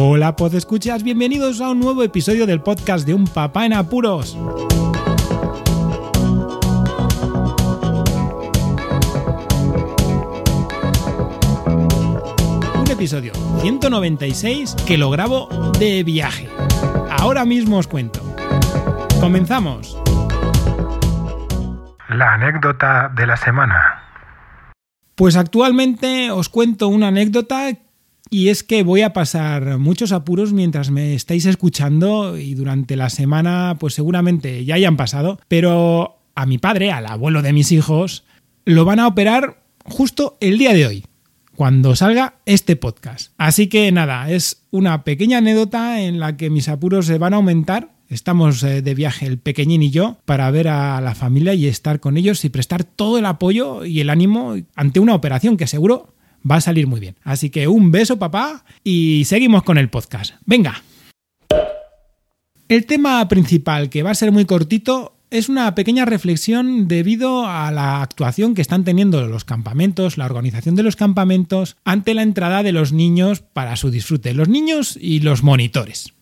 Hola, pod escuchas, bienvenidos a un nuevo episodio del podcast de Un Papá en Apuros. Un episodio 196 que lo grabo de viaje. Ahora mismo os cuento. Comenzamos. La anécdota de la semana. Pues actualmente os cuento una anécdota y es que voy a pasar muchos apuros mientras me estáis escuchando y durante la semana pues seguramente ya hayan pasado, pero a mi padre, al abuelo de mis hijos, lo van a operar justo el día de hoy, cuando salga este podcast. Así que nada, es una pequeña anécdota en la que mis apuros se van a aumentar. Estamos eh, de viaje el pequeñín y yo para ver a la familia y estar con ellos y prestar todo el apoyo y el ánimo ante una operación que seguro va a salir muy bien. Así que un beso papá y seguimos con el podcast. Venga. El tema principal, que va a ser muy cortito, es una pequeña reflexión debido a la actuación que están teniendo los campamentos, la organización de los campamentos, ante la entrada de los niños para su disfrute, los niños y los monitores.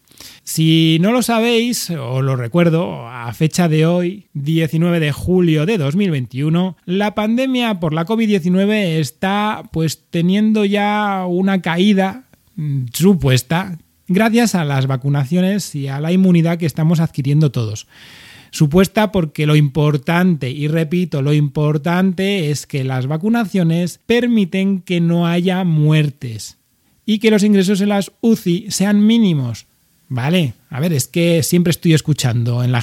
Si no lo sabéis, os lo recuerdo, a fecha de hoy, 19 de julio de 2021, la pandemia por la COVID-19 está pues teniendo ya una caída mm, supuesta gracias a las vacunaciones y a la inmunidad que estamos adquiriendo todos. Supuesta porque lo importante, y repito, lo importante es que las vacunaciones permiten que no haya muertes y que los ingresos en las UCI sean mínimos. Vale, a ver, es que siempre estoy escuchando a la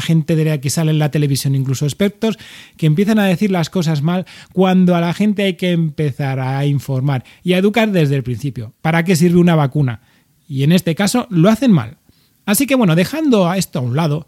gente de la que sale en la televisión, incluso expertos, que empiezan a decir las cosas mal cuando a la gente hay que empezar a informar y a educar desde el principio. ¿Para qué sirve una vacuna? Y en este caso lo hacen mal. Así que bueno, dejando a esto a un lado,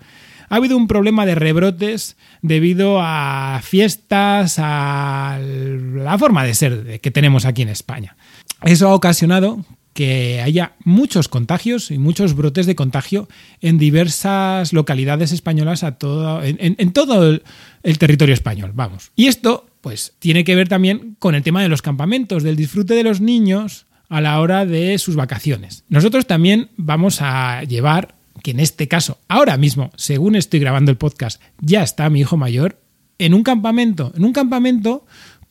ha habido un problema de rebrotes debido a fiestas, a la forma de ser que tenemos aquí en España. Eso ha ocasionado que haya muchos contagios y muchos brotes de contagio en diversas localidades españolas a todo, en, todo el, el, territorio español, vamos. Y esto, pues, tiene que ver también con el tema de los campamentos, del disfrute de los niños a la hora de sus vacaciones. Nosotros también vamos a llevar, que en este caso, ahora mismo, según estoy grabando el podcast, ya está mi hijo mayor, en un campamento, en un campamento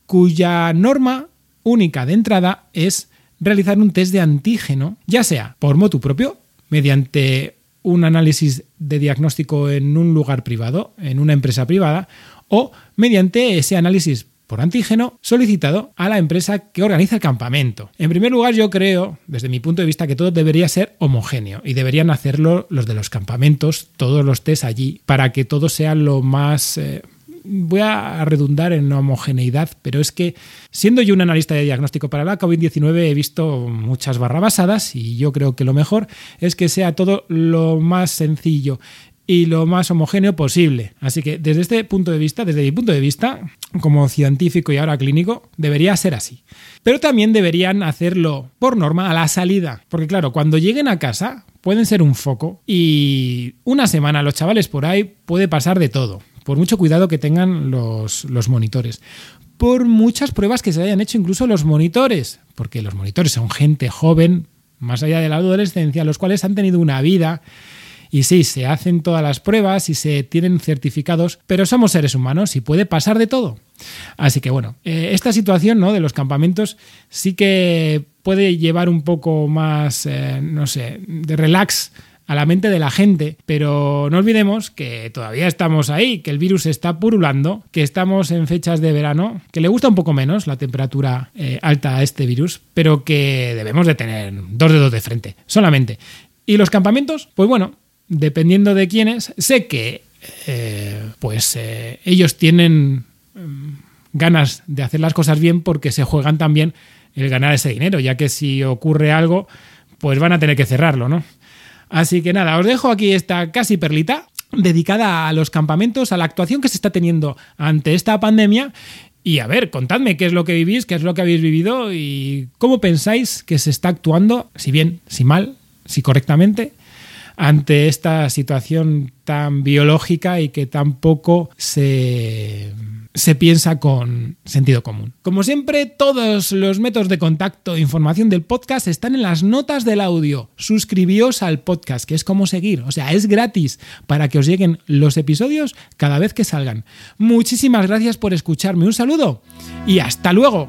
cuya norma única de entrada es realizar un test de antígeno, ya sea por motu propio, mediante un análisis de diagnóstico en un lugar privado, en una empresa privada, o mediante ese análisis por antígeno solicitado a la empresa que organiza el campamento. En primer lugar, yo creo, desde mi punto de vista, que todo debería ser homogéneo y deberían hacerlo los de los campamentos, todos los test allí, para que todo sea lo más... Eh, voy a redundar en homogeneidad, pero es que siendo yo un analista de diagnóstico para la COVID-19 he visto muchas barrabasadas y yo creo que lo mejor es que sea todo lo más sencillo y lo más homogéneo posible. Así que desde este punto de vista, desde mi punto de vista, como científico y ahora clínico, debería ser así. Pero también deberían hacerlo por norma a la salida, porque claro, cuando lleguen a casa pueden ser un foco y una semana los chavales por ahí puede pasar de todo por mucho cuidado que tengan los, los monitores, por muchas pruebas que se hayan hecho incluso los monitores, porque los monitores son gente joven, más allá de la adolescencia, los cuales han tenido una vida y sí, se hacen todas las pruebas y se tienen certificados, pero somos seres humanos y puede pasar de todo. Así que bueno, eh, esta situación ¿no? de los campamentos sí que puede llevar un poco más, eh, no sé, de relax a la mente de la gente, pero no olvidemos que todavía estamos ahí, que el virus está purulando, que estamos en fechas de verano, que le gusta un poco menos la temperatura eh, alta a este virus, pero que debemos de tener dos dedos de frente, solamente. ¿Y los campamentos? Pues bueno, dependiendo de quiénes, sé que eh, pues eh, ellos tienen mm, ganas de hacer las cosas bien porque se juegan también el ganar ese dinero, ya que si ocurre algo, pues van a tener que cerrarlo, ¿no? Así que nada, os dejo aquí esta casi perlita dedicada a los campamentos, a la actuación que se está teniendo ante esta pandemia. Y a ver, contadme qué es lo que vivís, qué es lo que habéis vivido y cómo pensáis que se está actuando, si bien, si mal, si correctamente, ante esta situación tan biológica y que tampoco se, se piensa con sentido común. Como siempre, todos los métodos de contacto e información del podcast están en las notas del audio. Suscribíos al podcast, que es como seguir, o sea, es gratis para que os lleguen los episodios cada vez que salgan. Muchísimas gracias por escucharme, un saludo y hasta luego.